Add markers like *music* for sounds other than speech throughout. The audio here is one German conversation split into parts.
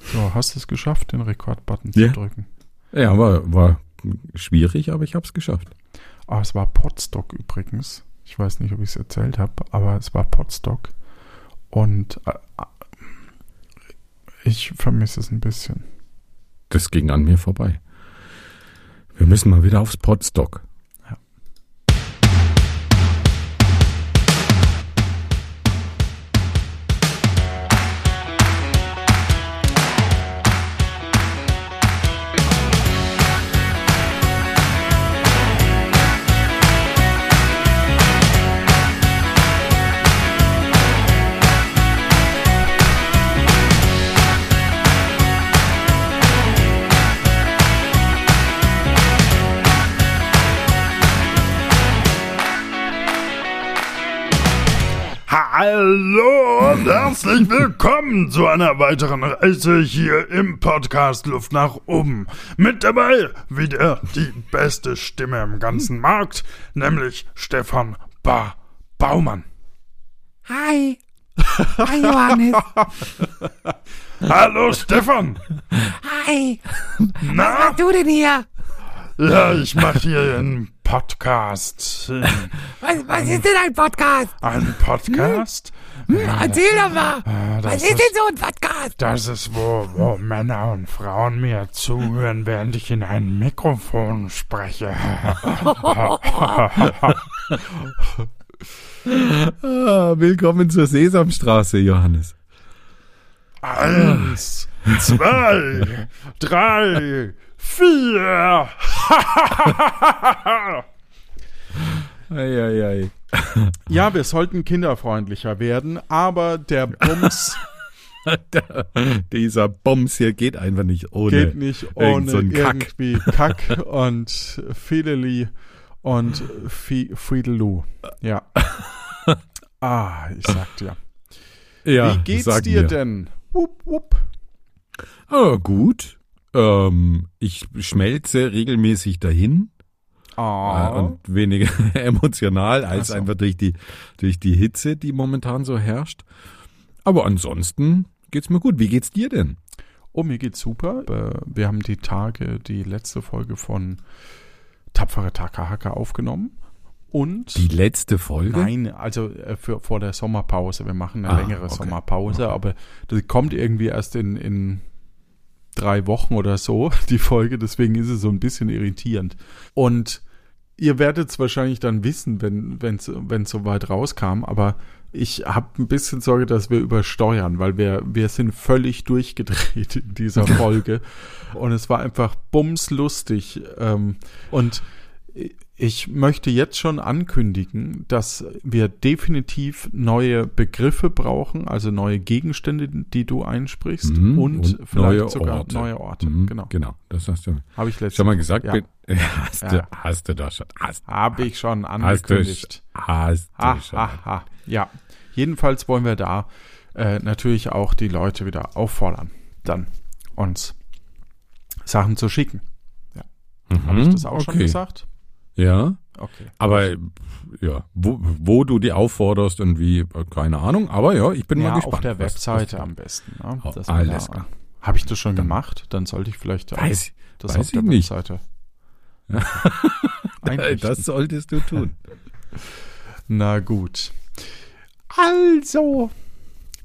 So, hast du es geschafft, den Rekordbutton Ja. zu drücken? Ja, war, war schwierig, aber ich habe es geschafft. Ah, es war Potstock übrigens. Ich weiß nicht, ob ich es erzählt habe, aber es war Potstock. Und äh, ich vermisse es ein bisschen. Das ging an mir vorbei. Wir müssen mal wieder aufs Podstock. Herzlich willkommen zu einer weiteren Reise hier im Podcast Luft nach oben. Mit dabei wieder die beste Stimme im ganzen Markt, nämlich Stefan ba Baumann. Hi. Hi, Johannes. *laughs* Hallo Stefan. Hi. Na? Was du denn hier? Ja, ich mache hier einen Podcast. Was, was ist denn ein Podcast? Ein Podcast? Hm, erzähl doch mal. Das was ist ist- denn so ein Podcast? Das ist, wo, wo Männer und Frauen mir zuhören, während ich in ein Mikrofon spreche. Ah, willkommen zur Sesamstraße, Johannes. Eins, zwei, drei, vier. Eieiei. *laughs* Ja, wir sollten kinderfreundlicher werden, aber der Bums *laughs* Dieser Bums hier geht einfach nicht ohne. geht nicht ohne so Kack. irgendwie Kack und Fideli und Friedelu. Ja. *laughs* Ah, ich sag dir. Ja, Wie geht's dir mir. denn? Wupp, wupp. Ah, gut. Ähm, ich schmelze regelmäßig dahin Ah. und weniger *laughs* emotional als so. einfach durch die, durch die Hitze, die momentan so herrscht. Aber ansonsten geht's mir gut. Wie geht's dir denn? Oh, mir geht's super. Äh, Wir haben die Tage, die letzte Folge von Tapfere Takahaka aufgenommen. Und Die letzte Folge? Nein, also äh, für, vor der Sommerpause. Wir machen eine Ah, längere okay. Sommerpause, aber das kommt irgendwie erst in, in drei Wochen oder so, *laughs* die Folge. Deswegen ist es so ein bisschen irritierend. Und ihr werdet es wahrscheinlich dann wissen, wenn es wenn es soweit rauskam, aber ich habe ein bisschen Sorge, dass wir übersteuern, weil wir, wir sind völlig *laughs* durchgedreht in dieser *laughs* Folge. und es war einfach bumslustig. Ähm, und ich möchte jetzt schon ankündigen, dass wir definitiv neue Begriffe brauchen, also neue Gegenstände, die du einsprichst Mhm, und, und vielleicht neue sogar Orte. neue Orte. Mhm, Genau. Genau, das hast du Habe ich letztes mal gesagt. Ja. Bin- *laughs* Hast, Ja. du, hast du doch schon. Hast, Habe ich schon hast du, angekündigt. hast du Ha, schon. ha, ha. Ja, jedenfalls wollen wir da äh, natürlich auch die Leute wieder auffordern, dann uns Sachen zu schicken. Habe ich Mhm, das auch schon okay. gesagt? Ja, Okay. aber ja, wo, wo du die aufforderst und wie, äh, keine Ahnung. Aber ja, ich bin ja, mal gespannt. auf der was- Webseite was- am besten. Ne? Oh, alles klar. Habe ich das schon Dann- gemacht? Dann sollte ich vielleicht Weiß, das weiß auf der ich nicht. Webseite. Ja. *laughs* das solltest du tun. *laughs* Na gut. Also,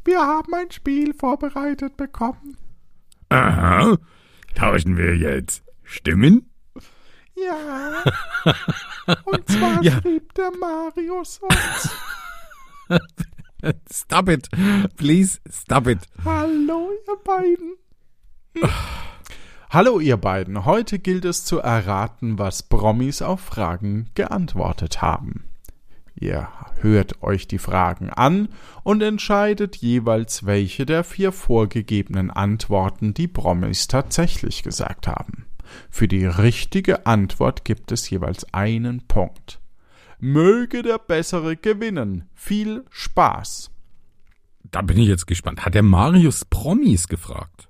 wir haben ein Spiel vorbereitet bekommen. Aha. Tauschen wir jetzt Stimmen? Ja. Und zwar *laughs* Ja. schrieb der Marius uns. Stop it. Please stop it. Hallo, ihr beiden. *sighs* Hallo, ihr beiden. Heute gilt es zu erraten, was Promis auf Fragen geantwortet haben. Ihr hört euch die Fragen an und entscheidet jeweils, welche der vier vorgegebenen Antworten die Promis tatsächlich gesagt haben. Für die richtige Antwort gibt es jeweils einen Punkt. Möge der Bessere gewinnen. Viel Spaß. Da bin ich jetzt gespannt. Hat der Marius Promis gefragt?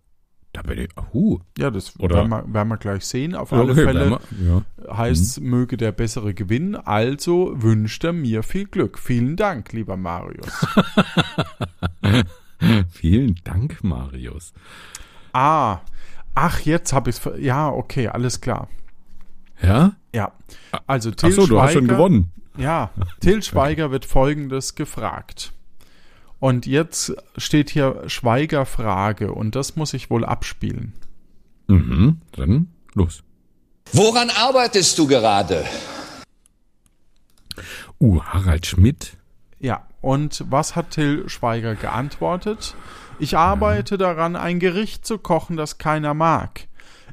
Da bin ich, uh, Ja, das Oder- werden wir, werden wir gleich sehen. Auf alle okay, Fälle wir- ja. heißt möge der Bessere gewinnen. Also wünscht er mir viel Glück. Vielen Dank, lieber Marius. *laughs* Vielen Dank, Marius. Ah, ach, jetzt habe ich es. Ja, okay, alles klar. Ja? Ja, also Till Ach so, du hast schon Schweiger- gewonnen. Ja, Till Schweiger wird Folgendes gefragt. Und jetzt steht hier Schweiger Frage und das muss ich wohl abspielen. Mhm, dann los. Woran arbeitest du gerade? Uh, Harald Schmidt. Ja, und was hat Till Schweiger geantwortet? Ich arbeite daran, ein Gericht zu kochen, das keiner mag.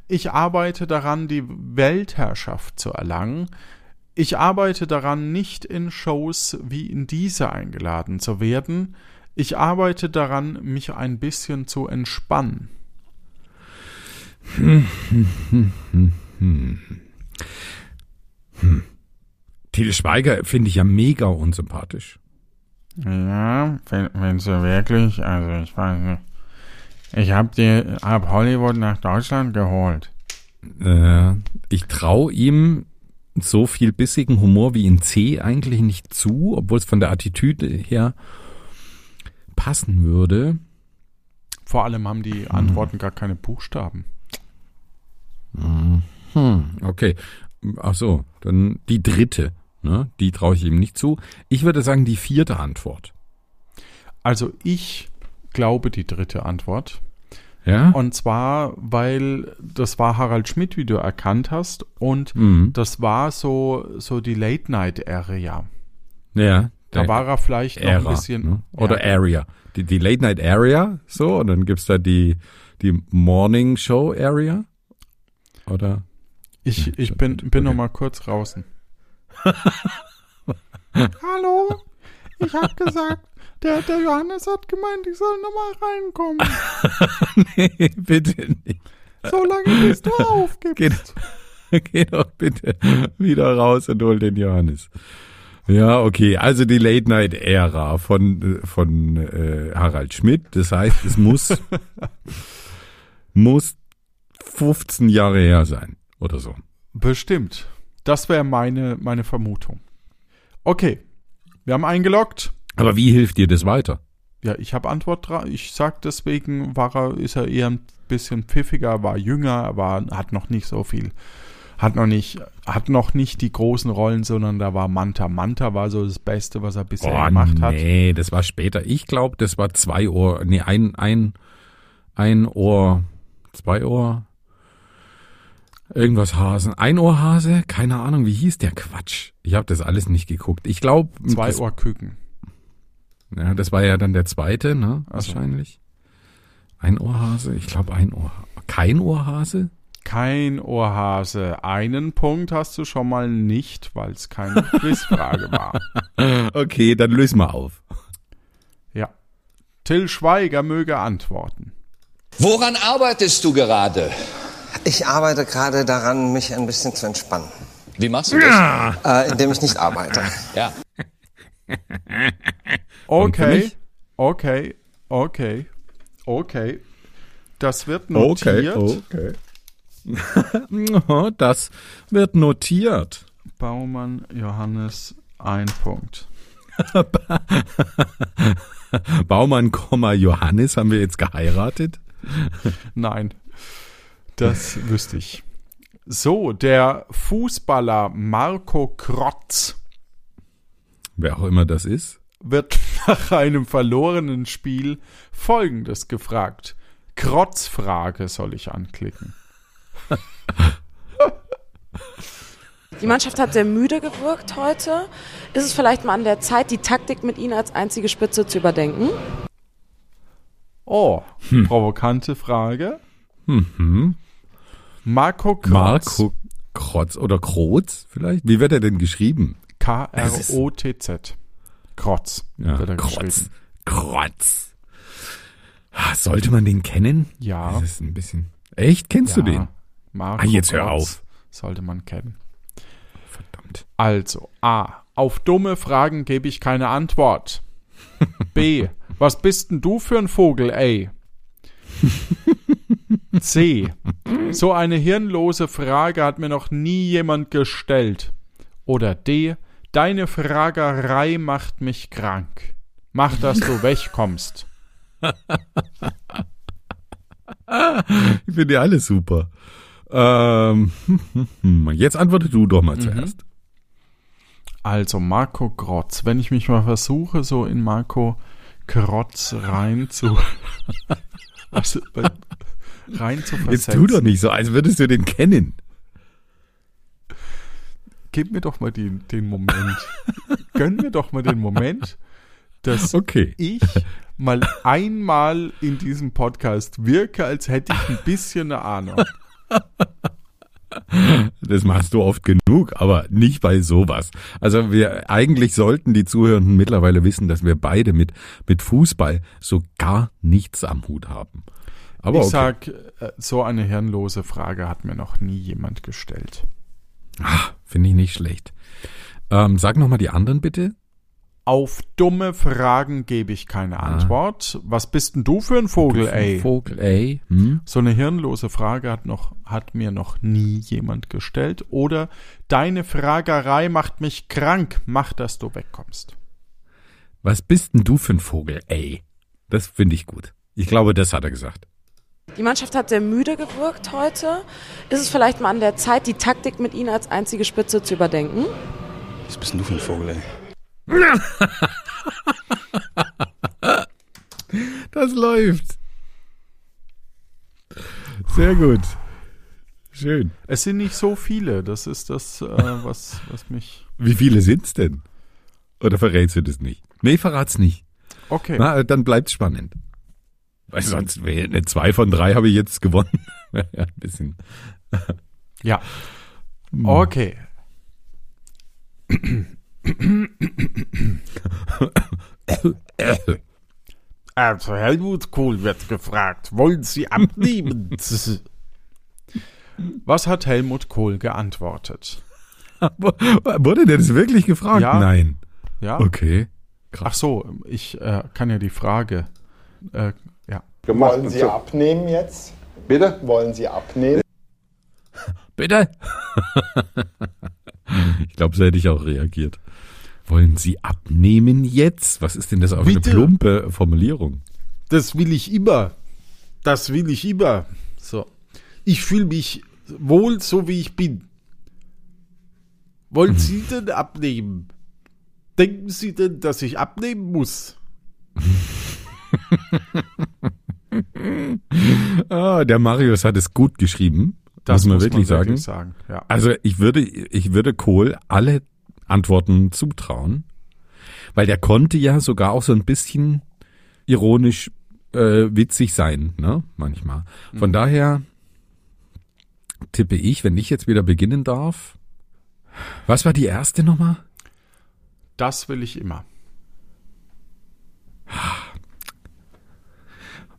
Ich arbeite daran, die Weltherrschaft zu erlangen. Ich arbeite daran, nicht in Shows wie in diese eingeladen zu werden. Ich arbeite daran, mich ein bisschen zu entspannen. Til Schweiger finde ich ja mega unsympathisch. Ja, wenn, so wirklich, also ich weiß nicht. Ich habe die ab Hollywood nach Deutschland geholt. Äh, ich traue ihm so viel bissigen Humor wie in C eigentlich nicht zu, obwohl es von der Attitüde her passen würde. Vor allem haben die Antworten gar keine Buchstaben. Hm, okay. Ach so, dann die dritte. Ne? Die traue ich ihm nicht zu. Ich würde sagen, die vierte Antwort. Also ich glaube die dritte Antwort. Ja? Und zwar, weil das war Harald Schmidt, wie du erkannt hast. Und Mhm. das war so, so die Late-Night-Ära. ja. Da war er vielleicht noch Ära, ein bisschen. ne? Oder ja, Area. Die, die Late Night Area, so, und dann gibt's da die, die Morning Show Area. Oder? ich, Ja, ich bin, bin noch Okay. mal kurz draußen. *laughs* Hallo? Ich hab gesagt, der, der Johannes hat gemeint, ich soll noch mal reinkommen. *laughs* nee, bitte nicht. So lange bis du *laughs* aufgibst. Geh, geh doch bitte wieder raus und hol den Johannes. Ja, okay. Also die Late Night Ära von, von äh, Harald Schmidt. Das heißt, es muss, *laughs* muss 15 Jahre her sein. Oder so. Bestimmt. Das wäre meine, meine Vermutung. Okay. Wir haben eingeloggt. Aber wie hilft dir das weiter? Ja, ich habe Antwort drauf. Ich sag deswegen, war er, ist er eher ein bisschen pfiffiger, war jünger, war, hat noch nicht so viel, hat noch nicht, hat noch nicht die großen Rollen, sondern da war Manta. Manta war so das Beste, was er bisher Oh, gemacht hat. nee, das war später. Ich glaube, das war zwei Ohr, nee, ein, ein, ein Ohr, zwei Ohr, irgendwas Hasen. Ein Ohrhase? Keine Ahnung, wie hieß der Quatsch? Ich habe das alles nicht geguckt. Ich glaube, Zwei Ohrküken. ja, das war ja dann der zweite, ne? So. Wahrscheinlich. Ein Ohrhase? Ich glaube, ein Ohr. Kein Ohrhase? Kein Ohrhase. Einen Punkt hast du schon mal nicht, weil es keine *laughs* Quizfrage war. Okay, dann löse mal auf. Ja. Till Schweiger möge antworten. Woran arbeitest du gerade? Ich arbeite gerade daran, mich ein bisschen zu entspannen, Wie machst du das? äh, indem ich nicht arbeite. *laughs* Ja. Okay, okay, okay, okay. Das wird notiert. okay. *laughs* das wird notiert. Baumann Johannes, ein Punkt. *laughs* Baumann, Komma, Johannes haben wir jetzt geheiratet. *laughs* Nein, das wüsste ich. So, der Fußballer Marco Krotz Wer auch immer das ist. wird nach einem verlorenen Spiel Folgendes gefragt. Krotz-Frage soll ich anklicken. Die Mannschaft hat sehr müde gewirkt heute. Ist es vielleicht mal an der Zeit, die Taktik mit Ihnen als einzige Spitze zu überdenken? Oh, provokante Frage. Mhm. Marco Krotz. Marco Krotz oder Krotz vielleicht? Wie wird er denn geschrieben? K-R-O-T-Z. Krotz. Ja, wird er Krotz. geschrieben. Krotz. Ah, Sollte man den kennen? Ja. Das ist ein bisschen. Echt? Kennst du Ja, den? Marco Ah, jetzt hör auf. Sollte man kennen. Verdammt. Also, A. Auf dumme Fragen gebe ich keine Antwort. B. Was bist denn du für ein Vogel, ey? *laughs* C. So eine hirnlose Frage hat mir noch nie jemand gestellt. Oder D. Deine Fragerei macht mich krank. Mach, dass du *laughs* wegkommst. ich finde die alle super. Ähm, *laughs* jetzt antworte du doch mal zuerst. Also Marco Grotz, wenn ich mich mal versuche, so in Marco Grotz rein zu *laughs* was, rein zu Jetzt versetzen. tu doch nicht so, als würdest du den kennen. Gib mir doch mal den, den Moment. Gönn mir doch mal den Moment, dass Okay. ich mal einmal in diesem Podcast wirke, als hätte ich ein bisschen eine Ahnung. *laughs* Das machst du oft genug, aber nicht bei sowas. Also wir eigentlich sollten die Zuhörenden mittlerweile wissen, dass wir beide mit mit Fußball so gar nichts am Hut haben. Aber ich okay. sag, äh, so eine hirnlose Frage hat mir noch nie jemand gestellt. finde ich nicht schlecht. Ähm, sag noch mal die anderen bitte. Auf dumme Fragen gebe ich keine Antwort. Was bist denn du für ein Vogel, ey? Vogel, ey. Hm? So eine hirnlose Frage hat noch, hat mir noch nie jemand gestellt. Oder deine Fragerei macht mich krank. Mach, dass du wegkommst. Was bist denn du für ein Vogel, ey? Das finde ich gut. Ich glaube, das hat er gesagt. Die Mannschaft hat sehr müde gewirkt heute. Ist es vielleicht mal an der Zeit, die Taktik mit Ihnen als einzige Spitze zu überdenken? Was bist denn du für ein Vogel, ey? *laughs* Das läuft. Sehr gut. Schön. Es sind nicht so viele. Das ist das, äh, was, was mich. Wie viele sind's denn? Oder verrätst du das nicht? Nee, verrat's nicht. Okay. Na, dann bleibt's spannend. Weil sonst eine zwei von drei habe ich jetzt gewonnen. *laughs* ja, ein bisschen. Ja. Okay. Also Helmut Kohl wird gefragt, wollen Sie abnehmen? *laughs* Was hat Helmut Kohl geantwortet? *laughs* Wurde der das wirklich gefragt? Ja. Nein. Ja. Okay. Ach so, ich äh, kann ja die Frage. Äh, ja. Wollen Sie abnehmen jetzt? Bitte? Wollen Sie abnehmen? *laughs* Bitte? ich glaube, so hätte ich auch reagiert. Wollen Sie abnehmen jetzt? Was ist denn das für eine plumpe Formulierung? Das will ich immer. Das will ich immer. So. Ich fühle mich wohl so, wie ich bin. Wollen Sie denn abnehmen? Denken Sie denn, dass ich abnehmen muss? *laughs* Ah, der Marius hat es gut geschrieben. muss man wirklich sagen. sagen. Ja. Also ich würde, ich würde Kohl alle Antworten zutrauen, weil der konnte ja sogar auch so ein bisschen ironisch äh, witzig sein, ne? Manchmal. Von daher tippe ich, wenn ich jetzt wieder beginnen darf. Was war die erste Nummer? Das will ich immer.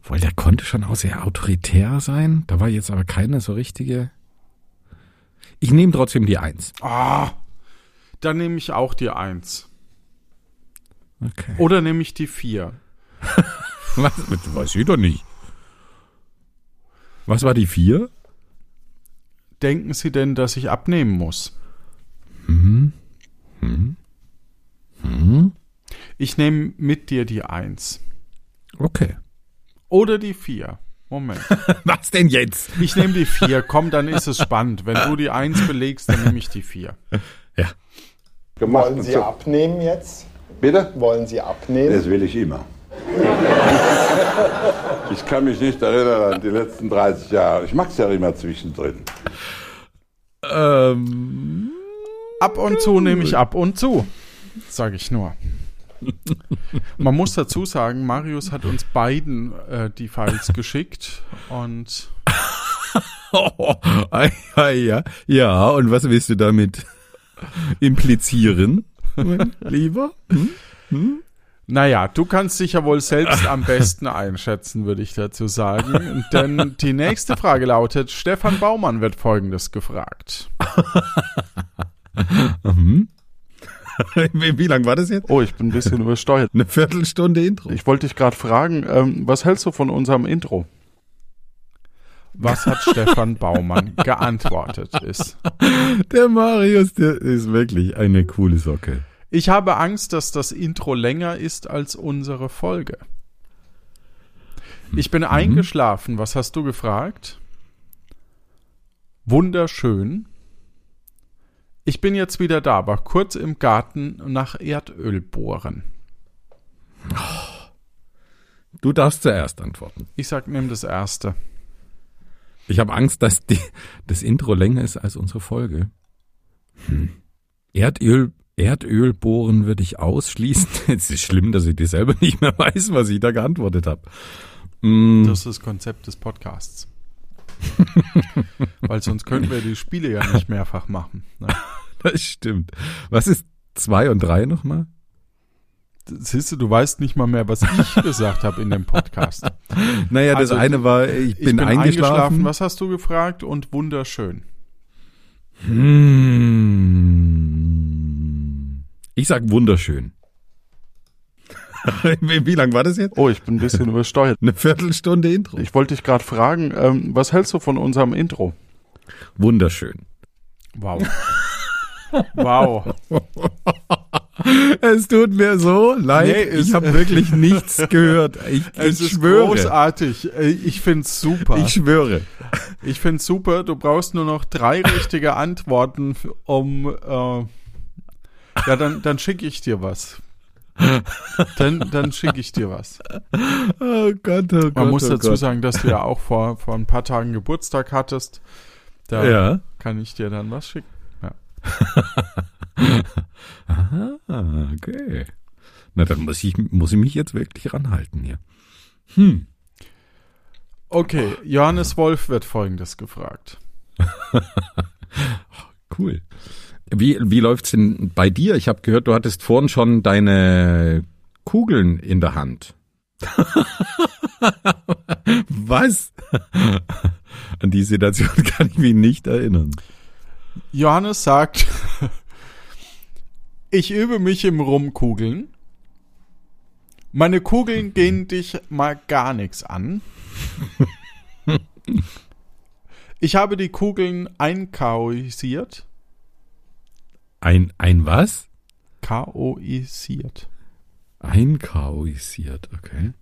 Wohl, der konnte schon auch sehr autoritär sein. Da war jetzt aber keine so richtige. Ich nehme trotzdem die Eins. Ah, dann nehme ich auch die Eins. Okay. Oder nehme ich die Vier. *laughs* Was? Weiß ich doch nicht. Was war die vier? Denken Sie denn, dass ich abnehmen muss? Ich nehme mit dir die Eins. Okay. Oder die Vier. Moment. *laughs* Was denn jetzt? Ich nehme die Vier. Komm, dann ist es *laughs* spannend. Wenn du die Eins belegst, dann nehme ich die Vier. Ja. Wollen Sie abnehmen jetzt? Bitte? Wollen Sie abnehmen? Das will ich immer. *laughs* Ich kann mich nicht erinnern an die letzten 30 Jahre. Ich mag's ja immer zwischendrin. Ähm, Ab und zu nehme ich ab und zu. Sage ich nur. Man muss dazu sagen, Marius hat uns beiden äh, die Files *laughs* geschickt und oh, *laughs* ja, ja, ja, und was willst du damit implizieren, mein Lieber? Naja, du kannst dich ja wohl selbst am besten einschätzen, würde ich dazu sagen. Denn die nächste Frage lautet, Stefan Baumann wird folgendes gefragt. Wie, wie lang war das jetzt? Oh, ich bin ein bisschen übersteuert. Eine Viertelstunde Intro. Ich wollte dich gerade fragen, ähm, was hältst du von unserem Intro? Was hat *laughs* Stefan Baumann geantwortet ist. Der Marius, der ist wirklich eine coole Socke. Ich habe Angst, dass das Intro länger ist als unsere Folge. Ich bin eingeschlafen. Was hast du gefragt? Wunderschön. Ich bin jetzt wieder da, aber kurz im Garten nach Erdöl bohren. Du darfst zuerst antworten. Ich sag, nimm das erste. Ich habe Angst, dass die, das Intro länger ist als unsere Folge. Hm. Erdöl, Erdöl bohren würde ich ausschließen. *laughs* Es ist schlimm, dass ich dir selber nicht mehr weiß, was ich da geantwortet habe. Hm, Das ist das Konzept des Podcasts. *laughs* Weil sonst könnten wir die Spiele ja nicht mehrfach machen. Ne? das stimmt. Was ist zwei und drei nochmal? Siehst du, du weißt nicht mal mehr, was ich *laughs* gesagt habe in dem Podcast. Naja, das Also, eine war, ich bin, eingeschlafen. Was hast du gefragt? Und wunderschön. Hm. Ich sag wunderschön. *laughs* wie, wie lang war das jetzt? Oh, ich bin ein bisschen übersteuert. Eine Viertelstunde Intro. Ich wollte dich gerade fragen, ähm, was hältst du von unserem Intro? Wunderschön. Wow. wow. *laughs* Es tut mir so leid. Nee, es- ich habe wirklich *laughs* nichts gehört. Ich, Es ich ist schwöre. großartig. Ich find's super. Ich schwöre. Ich find's super. Du brauchst nur noch drei *laughs* richtige Antworten, um. Äh, ja, dann, dann schicke ich dir was. Dann, dann schicke ich dir was. Oh Gott, oh Gott. Man muss oh dazu Gott. sagen, dass du ja auch vor, vor ein paar Tagen Geburtstag hattest. Da Ja. kann ich dir dann was schicken. *laughs* Ah, okay. Na, dann muss ich, muss ich mich jetzt wirklich ranhalten hier. Hm. Okay, Johannes Wolf wird folgendes gefragt. *laughs* Cool. Wie, wie läuft's denn bei dir? Ich habe gehört, du hattest vorhin schon deine Kugeln in der Hand. *laughs* Was? An die Situation kann ich mich nicht erinnern. Johannes sagt, *laughs* ich übe mich im Rumkugeln. Meine Kugeln gehen dich mal gar nichts an. *laughs* Ich habe die Kugeln einkaoisiert. Ein, ein was? Kaoisiert. Einkaoisiert, okay.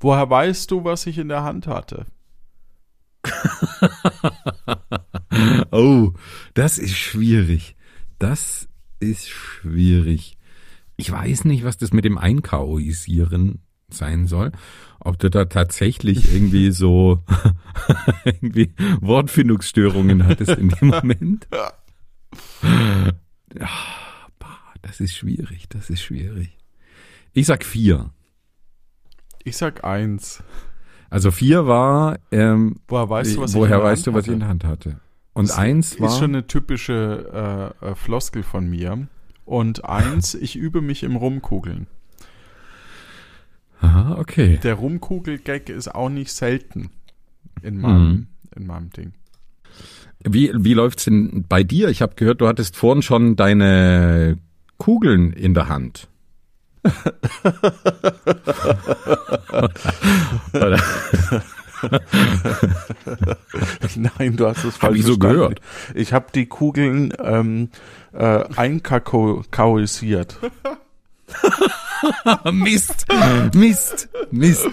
Woher weißt du, was ich in der Hand hatte? *laughs* *laughs* Oh, das ist schwierig. Das ist schwierig. Ich weiß nicht, was das mit dem Einkaoisieren sein soll. Ob du da tatsächlich *laughs* irgendwie so *laughs* irgendwie Wortfindungsstörungen hattest in dem Moment. Ja, bah, das ist schwierig, das ist schwierig. Ich sag vier. Ich sag eins. Also vier war, ähm, Woher weißt du, was ich woher in der weißt Hand du, was ich in der Hand hatte? Und Das eins war, Ist schon eine typische äh, äh, Floskel von mir. Und eins, *laughs* ich übe mich im Rumkugeln. aha, okay. Der Rumkugel-Gag ist auch nicht selten in meinem, Mhm. in meinem Ding. Wie, wie läuft's denn bei dir? Ich habe gehört, du hattest vorhin schon deine Kugeln in der Hand. *laughs* *laughs* Oder? *laughs* Nein, du hast es falsch ich so verstanden. gehört. Ich habe die Kugeln ähm, äh, einkakaoisiert. *laughs* Mist, Mist, Mist.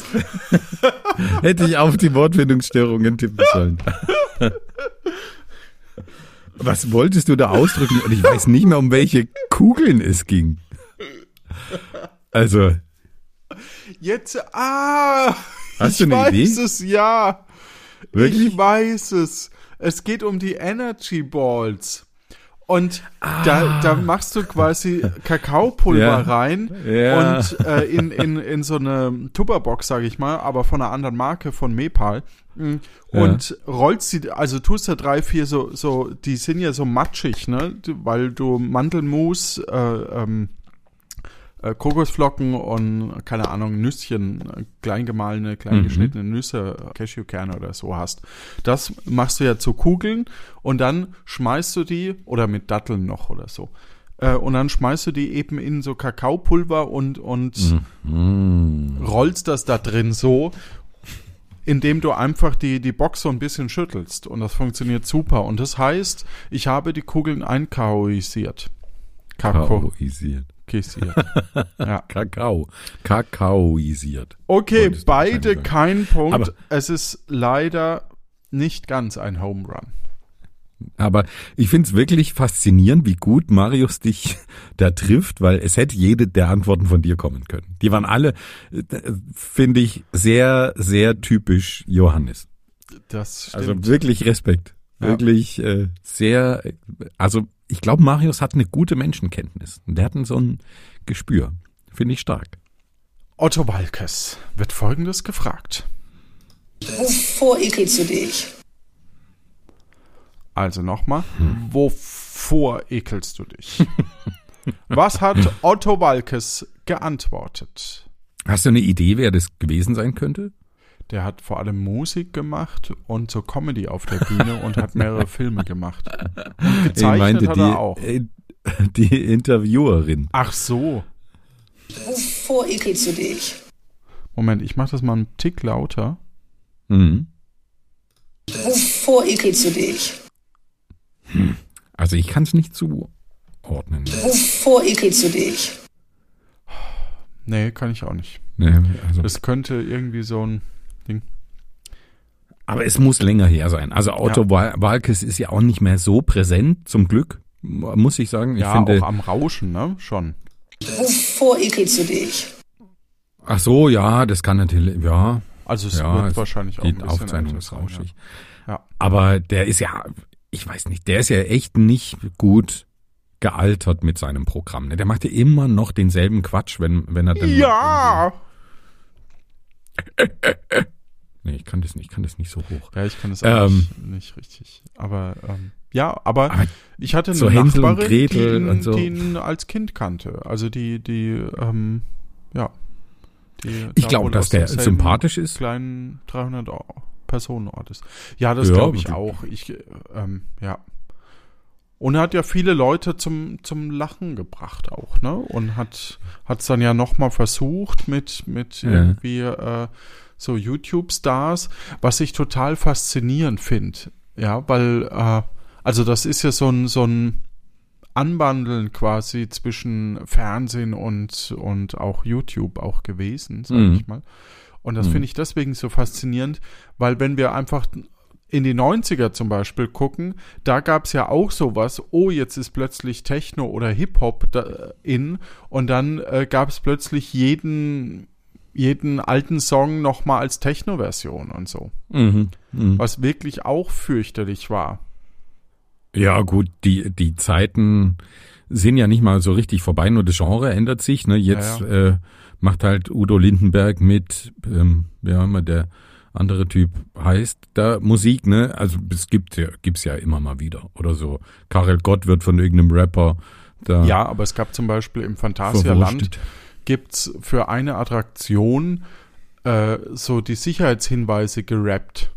*laughs* Hätte ich auf die Wortfindungsstörungen tippen sollen. Was wolltest du da ausdrücken? Und ich weiß nicht mehr, um welche Kugeln es ging. Also, Jetzt, ah! Hast ich du eine weiß Idee? es, ja. Wirklich? Ich weiß es. Es geht um die Energy Balls. Und da, da machst du quasi Kakaopulver Ja. rein Ja. und äh, in, in, in so eine Tupperbox, sage ich mal, aber von einer anderen Marke, von Mepal. Mm, Und rollst sie, also tust da drei, vier so, so, die sind ja so matschig, ne? Weil du Mandelmus, äh, ähm, äh, Kokosflocken und, keine Ahnung, Nüsschen, äh, klein gemahlene, klein geschnittene Nüsse, Cashewkerne oder so hast. Das machst du ja zu Kugeln und dann schmeißt du die, oder mit Datteln noch oder so, äh, und dann schmeißt du die eben in so Kakaopulver und, und rollst das da drin so, indem du einfach die, die Box so ein bisschen schüttelst. Und das funktioniert super. Und das heißt, ich habe die Kugeln einkaoisiert. Kakaoisiert. Kakaoisiert. *laughs* ja. Kakao. Kakaoisiert. Okay, beide kein Punkt. Aber- es ist leider nicht ganz ein Home Run. Aber ich find's wirklich faszinierend, wie gut Marius dich *laughs* da trifft, weil es hätte jede der Antworten von dir kommen können. Die waren alle, äh, finde ich, sehr, sehr typisch Johannes. Das stimmt. Also wirklich Respekt. Ja. Wirklich äh, sehr, äh, also ich glaube, Marius hat eine gute Menschenkenntnis. Und Der hat so ein Gespür. Finde ich stark. Otto Walkes wird folgendes gefragt. Wovor ekelst du dich? Also nochmal, Hm. wovor ekelst du dich? *laughs* Was hat Otto Walkes geantwortet? Hast du eine Idee, wer das gewesen sein könnte? Der hat vor allem Musik gemacht und so Comedy auf der Bühne und hat mehrere *laughs* Filme gemacht. Und gezeichnet hat die, er auch. äh, die Interviewerin. Ach so. Wovor ekelst du dich? Moment, ich mache das mal einen Tick lauter. Mhm. Wovor ekelst du dich? Also ich kann es nicht zuordnen. Wovor ekelst du dich? Nee, kann ich auch nicht. Nee, also, Das könnte irgendwie so ein Ding. aber es muss länger her sein. Also Otto Wa- Walkes ist ja auch nicht mehr so präsent, zum Glück, muss ich sagen. Ich ja, finde, auch am Rauschen, ne? Schon. Wovor ekelst du dich? ach so, ja, das kann natürlich, ja. Also es ja, wird wahrscheinlich auch ein bisschen Aufzeichnung ist rauschig. Ja. Ja. Aber der ist ja, ich weiß nicht, der ist ja echt nicht gut gealtert mit seinem Programm. Ne? Der macht ja immer noch denselben Quatsch, wenn, wenn er dann. Ja! *laughs* Nee, ich kann das nicht, ich kann das nicht so hoch. Ja, ich kann das auch Ähm. nicht, nicht richtig. Aber ähm, ja, aber, Aber ich hatte eine so Hänsel und Nachbarin, Gretel die, ihn, und so. die ihn als Kind kannte. Also die, die, ähm, ja. Die Ich glaube, dass der sympathisch ist. kleinen 300 Personenort ist. Ja, das Ja, glaube ich auch. Ich, äh, ähm, ja. Und er hat ja viele Leute zum, zum Lachen gebracht auch, ne? Und hat es dann ja nochmal versucht mit, mit Ja. irgendwie äh, so YouTube-Stars, was ich total faszinierend finde. Ja, weil, äh, also das ist ja so ein, so ein Anbandeln quasi zwischen Fernsehen und, und auch YouTube auch gewesen, sag Mhm. ich mal. Und das Mhm. finde ich deswegen so faszinierend, weil wenn wir einfach in die 90er zum Beispiel gucken, da gab es ja auch sowas, oh, jetzt ist plötzlich Techno oder Hip-Hop da- in und dann äh, gab es plötzlich jeden, jeden alten Song nochmal als Techno-Version und so. Mhm. Mhm. Was wirklich auch fürchterlich war. Ja, gut, die, die Zeiten sind ja nicht mal so richtig vorbei, nur das Genre ändert sich. Ne? Jetzt Ja, Äh, macht halt Udo Lindenberg mit, ähm, ja, der andere Typ heißt, da Musik, ne? Also es gibt ja, gibt's ja immer mal wieder. Oder so. Karel Gott wird von irgendeinem Rapper da Ja, aber es gab zum Beispiel im Phantasialand gibt's für eine Attraktion äh, so die Sicherheitshinweise gerappt.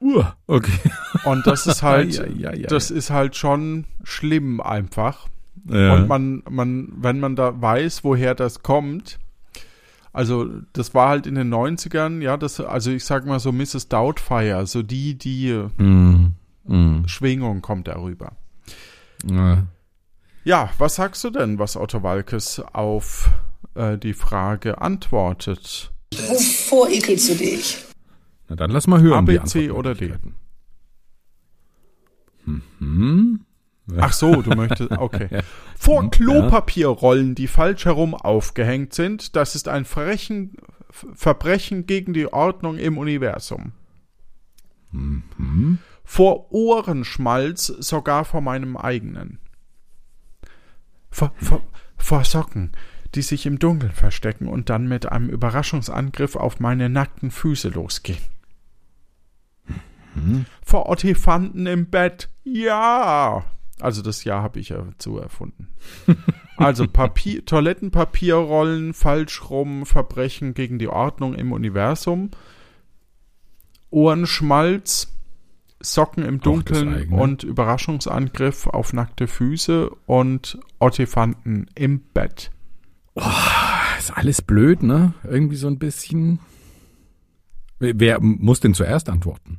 Uh, okay. *laughs* Und das ist halt, Ja, ja, ja, das ist halt schon schlimm einfach. Und man, man, wenn man da weiß, woher das kommt, also das war halt in den 90ern, ja, das, also ich sag mal so Mrs. Doubtfire, so die, die Mhm. Mhm. Schwingung kommt darüber. Ja. Ja, was sagst du denn, was Otto Walkes auf äh, die Frage antwortet? Wovor ekelst du dich? Na dann lass mal hören. A, B, C oder D? Mhm. *laughs* Ach so, du möchtest, okay. *laughs* Vor Klopapierrollen, die falsch herum aufgehängt sind, das ist ein Frechen, F- Verbrechen gegen die Ordnung im Universum. Mhm. Vor Ohrenschmalz sogar vor meinem eigenen. Vor, vor, vor Socken, die sich im Dunkeln verstecken und dann mit einem Überraschungsangriff auf meine nackten Füße losgehen. Vor Ottifanten im Bett. Ja. Also das Ja habe ich ja zu erfunden. *laughs* Also Papier, Toilettenpapierrollen, falsch rum, Verbrechen gegen die Ordnung im Universum, Ohrenschmalz, Socken im Dunkeln und Überraschungsangriff auf nackte Füße und Ottifanten im Bett. Ist alles blöd, ne? Irgendwie so ein bisschen. Wer wer muss denn zuerst antworten?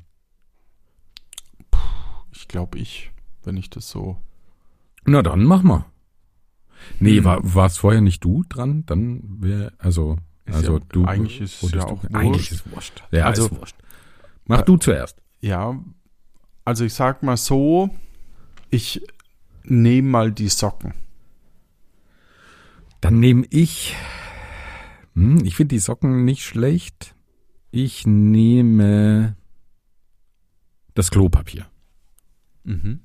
Ich glaube ich, wenn ich das so. Na dann mach mal. Nee, Hm. war war's vorher nicht du dran? Dann wäre, also, Ist also ja- du. eigentlich ist es ja du- auch Eigentlich wurscht. ist wurscht. Ja, Also, ist wurscht. Mach äh, du zuerst. Ja, also ich sag mal so, ich nehme mal die Socken. Dann nehme ich, hm, ich finde die Socken nicht schlecht. Ich nehme das Klopapier. Mhm.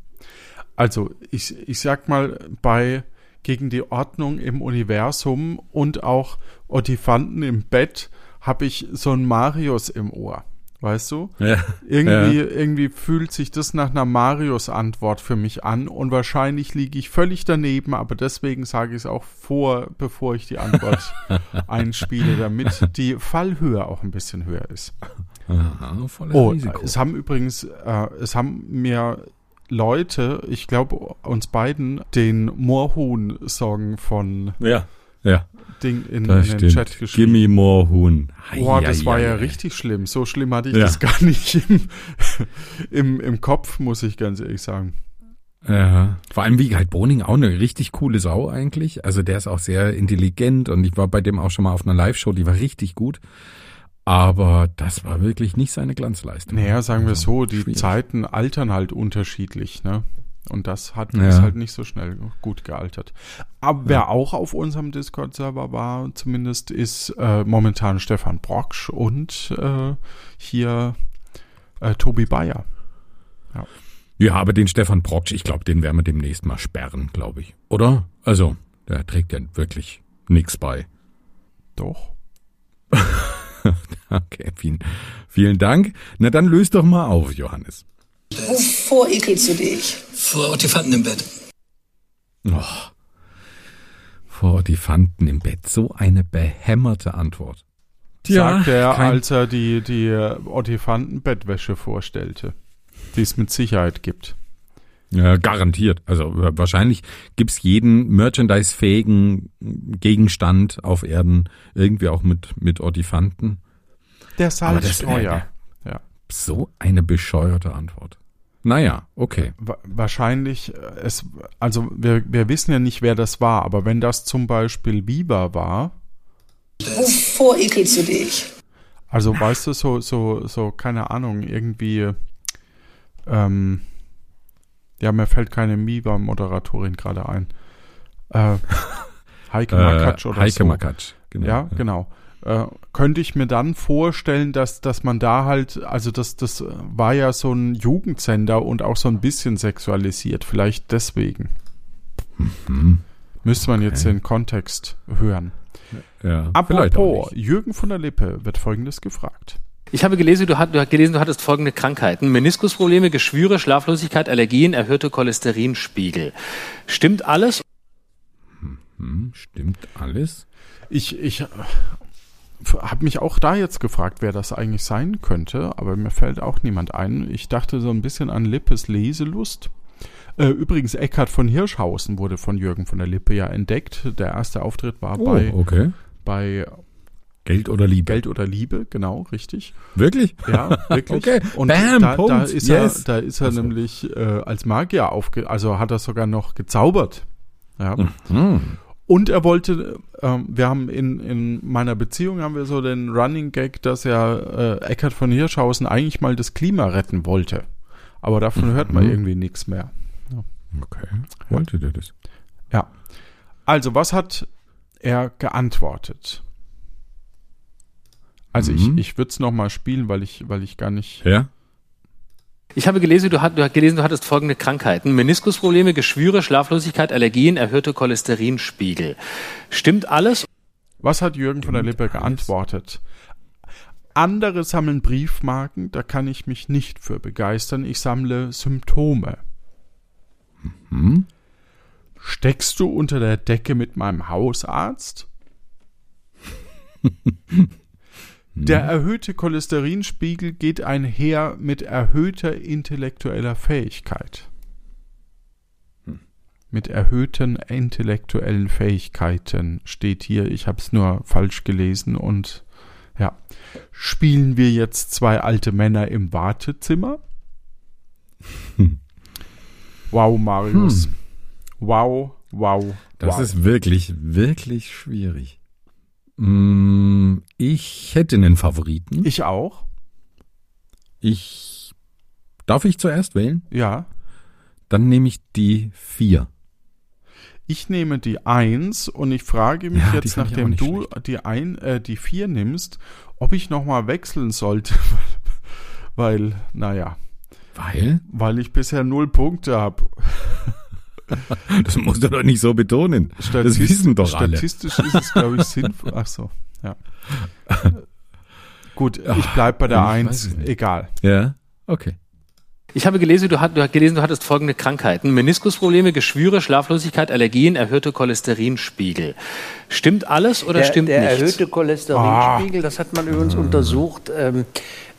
Also ich, ich sag mal, bei gegen die Ordnung im Universum und auch Ottifanten im Bett habe ich so einen Marius im Ohr. Weißt du? Ja. Irgendwie, Ja. irgendwie fühlt sich das nach einer Marius-Antwort für mich an und wahrscheinlich liege ich völlig daneben, aber deswegen sage ich es auch vor, bevor ich die Antwort *laughs* einspiele, damit die Fallhöhe auch ein bisschen höher ist. Aha, Oh, Risiko. es haben übrigens, äh, es haben mir Leute, ich glaube uns beiden, den Moorhuhn-Song von Ja. Ja. Ding in, in den Chat geschrieben. Gimme more Huhn. Boah, das war ja richtig schlimm. So schlimm hatte ich Ja. das *laughs* gar nicht im, im, im Kopf, muss ich ganz ehrlich sagen. Ja. Vor allem wie halt Boning auch eine richtig coole Sau eigentlich. Also der ist auch sehr intelligent und ich war bei dem auch schon mal auf einer Live-Show, die war richtig gut. Aber das war wirklich nicht seine Glanzleistung. Naja, sagen wir Also, so, die schwierig. Zeiten altern halt unterschiedlich, ne? Und das hat Ja. ist halt nicht so schnell gut gealtert. Aber wer auch auf unserem Discord-Server war, zumindest, ist äh, momentan Stefan Brocksch und äh, hier äh, Tobi Bayer. Ja, aber den Stefan Brocksch, ich glaube, den werden wir demnächst mal sperren, glaube ich. Oder? Also, der trägt ja wirklich nix bei. Doch. *laughs* *laughs* Okay, vielen, vielen Dank. Na, dann löst doch mal auf, Johannes. Wovor ekelst du dich? Vor Ottifanten im Bett. Oh. Vor die Fanten im Bett. So eine behämmerte Antwort. sagt er, als er die, die Ottifanten-Bettwäsche vorstellte, die es mit Sicherheit gibt. Ja, garantiert. Also wahrscheinlich gibt's jeden merchandise-fähigen Gegenstand auf Erden irgendwie auch mit, mit Ortifanten. Der Salzstreuer. äh, Ja. So eine bescheuerte Antwort. Naja, okay. Wa- Wahrscheinlich, äh, es, also wir, wir wissen ja nicht, wer das war, aber wenn das zum Beispiel Biber war, Wovor ekelst du dich? also weißt du, so, so, so, keine Ahnung, irgendwie, ähm, ja, mir fällt keine Biber-Moderatorin gerade ein. Äh, *laughs* Heike Äh, Makatsch oder Heike so. Makatsch, genau. Ja, genau. Äh, könnte ich mir dann vorstellen, dass, dass man da halt, also das, das war ja so ein Jugendsender und auch so ein bisschen sexualisiert, vielleicht deswegen. Mhm. Müsste man jetzt den Kontext hören. Ja, Apropos, Jürgen von der Lippe wird folgendes gefragt. Ich habe gelesen du, hat, du hast gelesen, du hattest folgende Krankheiten. Meniskusprobleme, Geschwüre, Schlaflosigkeit, Allergien, erhöhte Cholesterinspiegel. Stimmt alles? Hm, stimmt alles? Ich, ich habe mich auch da jetzt gefragt, wer das eigentlich sein könnte, aber mir fällt auch niemand ein. Ich dachte so ein bisschen an Lippes Leselust. Äh, übrigens, Eckhard von Hirschhausen wurde von Jürgen von der Lippe ja entdeckt. Der erste Auftritt war Oh, bei, okay. bei Geld oder Liebe. Geld oder Liebe, genau, richtig. Wirklich? Ja, wirklich. *laughs* Okay. Und Bam, da, da Punkt. ist Yes. er, da ist er Ach so. nämlich äh, als Magier aufge, also hat er sogar noch gezaubert. Ja. Mhm. Und er wollte, ähm, wir haben in, in meiner Beziehung haben wir so den Running Gag, dass er äh, Eckhard von Hirschhausen eigentlich mal das Klima retten wollte. Aber davon hört man Mhm. irgendwie nichts mehr. Okay. Wollte der das? Ja. Also, was hat er geantwortet? Also Mhm. ich, ich würde es nochmal spielen, weil ich, weil ich gar nicht. Ja? Ich habe gelesen du, hat, du hast gelesen, du hattest folgende Krankheiten. Meniskusprobleme, Geschwüre, Schlaflosigkeit, Allergien, erhöhte Cholesterinspiegel. Stimmt alles? Was hat Jürgen von der Lippe geantwortet? Andere sammeln Briefmarken, da kann ich mich nicht für begeistern. Ich sammle Symptome. Hm? Steckst du unter der Decke mit meinem Hausarzt? *laughs* Der erhöhte Cholesterinspiegel geht einher mit erhöhter intellektueller Fähigkeit. Mit erhöhten intellektuellen Fähigkeiten steht hier. Ich habe es nur falsch gelesen und ja. Spielen wir jetzt zwei alte Männer im Wartezimmer? Hm. *laughs* Wow, Marius. Hm. Wow, Wow. Das wow. ist wirklich, wirklich schwierig. Mm, Ich hätte einen Favoriten. Ich auch. Ich darf ich zuerst wählen? Ja. Dann nehme ich die vier. Ich nehme die 1 und ich frage mich Ja, jetzt, nachdem du die, ein, äh, die 4 nimmst, ob ich nochmal wechseln sollte. *laughs* weil, naja, Weil? weil ich bisher null Punkte habe. *laughs* *laughs* Das musst du doch nicht so betonen. das wissen doch alle. Statistisch ist es, glaube ich, sinnvoll. Ach so, ja. Gut, ich bleib bei der ich weiß 1. es nicht. Egal. Ja, okay. Ich habe gelesen du, hat, du hast gelesen, du hattest folgende Krankheiten. Meniskusprobleme, Geschwüre, Schlaflosigkeit, Allergien, erhöhte Cholesterinspiegel. Stimmt alles oder der, stimmt der nichts? erhöhte Cholesterinspiegel, das hat man übrigens untersucht, ähm,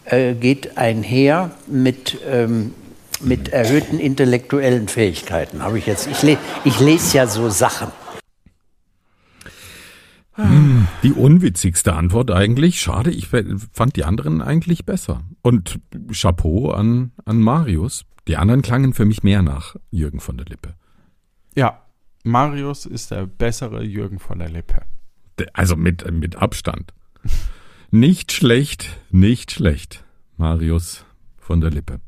äh, geht einher mit, ähm, mit erhöhten intellektuellen Fähigkeiten. Habe ich jetzt. Ich, le ich lese ja so Sachen. Hm, Die unwitzigste Antwort eigentlich. Schade, ich fand die anderen eigentlich besser. Und Chapeau an, an Marius. Die anderen klangen für mich mehr nach Jürgen von der Lippe. Ja, Marius ist der bessere Jürgen von der Lippe. Also mit, mit Abstand. Nicht schlecht, nicht schlecht. Marius von der Lippe.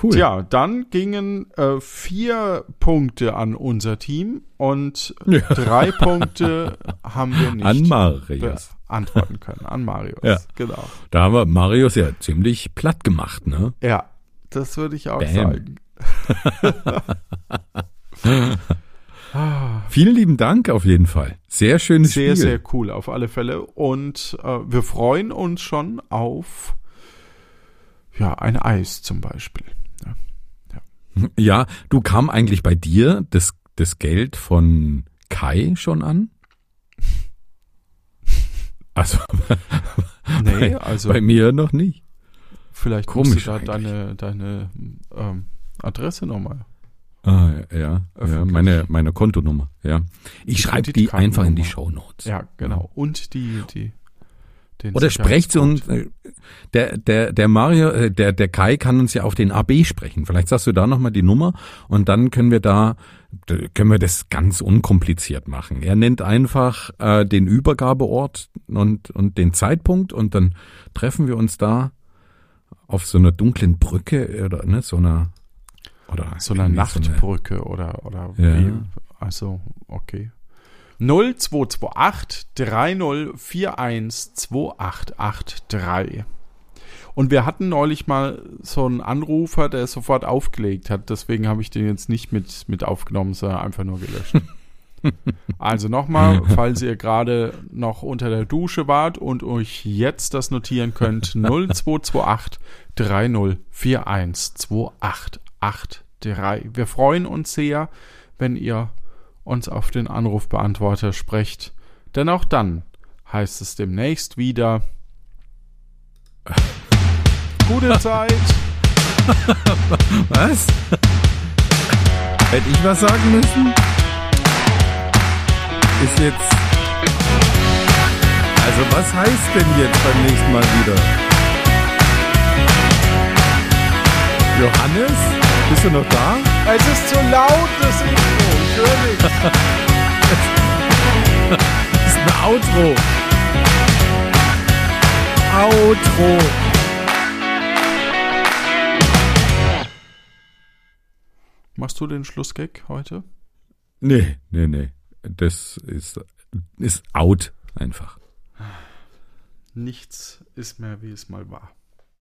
Cool. Tja, dann gingen äh, vier Punkte an unser Team und Ja. drei Punkte haben wir *laughs* nicht An Marius. beantworten können. An Marius, Ja. genau. Da haben wir Marius ja ziemlich platt gemacht, ne? Ja, das würde ich auch Bam. sagen. *laughs* Vielen lieben Dank auf jeden Fall. Sehr schönes Sehr, Spiel. sehr cool auf alle Fälle. Und äh, wir freuen uns schon auf ja, ein Eis zum Beispiel. Ja, du kam eigentlich bei dir das, das Geld von Kai schon an? Also, *laughs* Nee, bei, also bei mir noch nicht. vielleicht Komisch du da deine, deine ähm, Adresse nochmal. Ah, ja, ja, meine, meine Kontonummer, ja. Ich schreibe die einfach in die Show. Notes. Ja, genau. Und die, die den Oder sprecht uns, äh, der, der, der Mario, äh, der, der Kai kann uns ja auf den AB sprechen. Vielleicht sagst du da nochmal die Nummer und dann können wir da, können wir das ganz unkompliziert machen. Er nennt einfach äh, den Übergabeort und, und den Zeitpunkt und dann treffen wir uns da auf so einer dunklen Brücke oder ne, so einer oder so einer Nachtbrücke oder, oder Ja. wie? Also, okay. 0228 3041 2883. Und wir hatten neulich mal so einen Anrufer, der sofort aufgelegt hat. Deswegen habe ich den jetzt nicht mit, mit aufgenommen, sondern einfach nur gelöscht. *laughs* also nochmal, falls ihr gerade noch unter der Dusche wart und euch jetzt das notieren könnt, 0228 3041 2883. Wir freuen uns sehr, wenn ihr uns auf den Anrufbeantworter sprecht, denn auch dann heißt es demnächst wieder *laughs* Gute *laughs* Zeit. Was? Hätte ich was sagen müssen? Ist jetzt. Also, was heißt denn jetzt beim nächsten Mal wieder? Johannes? Bist du noch da? Es ist zu laut, das Intro. Ich höre nichts. Das ist ein Outro. Outro. Machst du den Schlussgag heute? Nee, nee, nee. Das ist, ist out einfach. Nichts ist mehr, wie es mal war.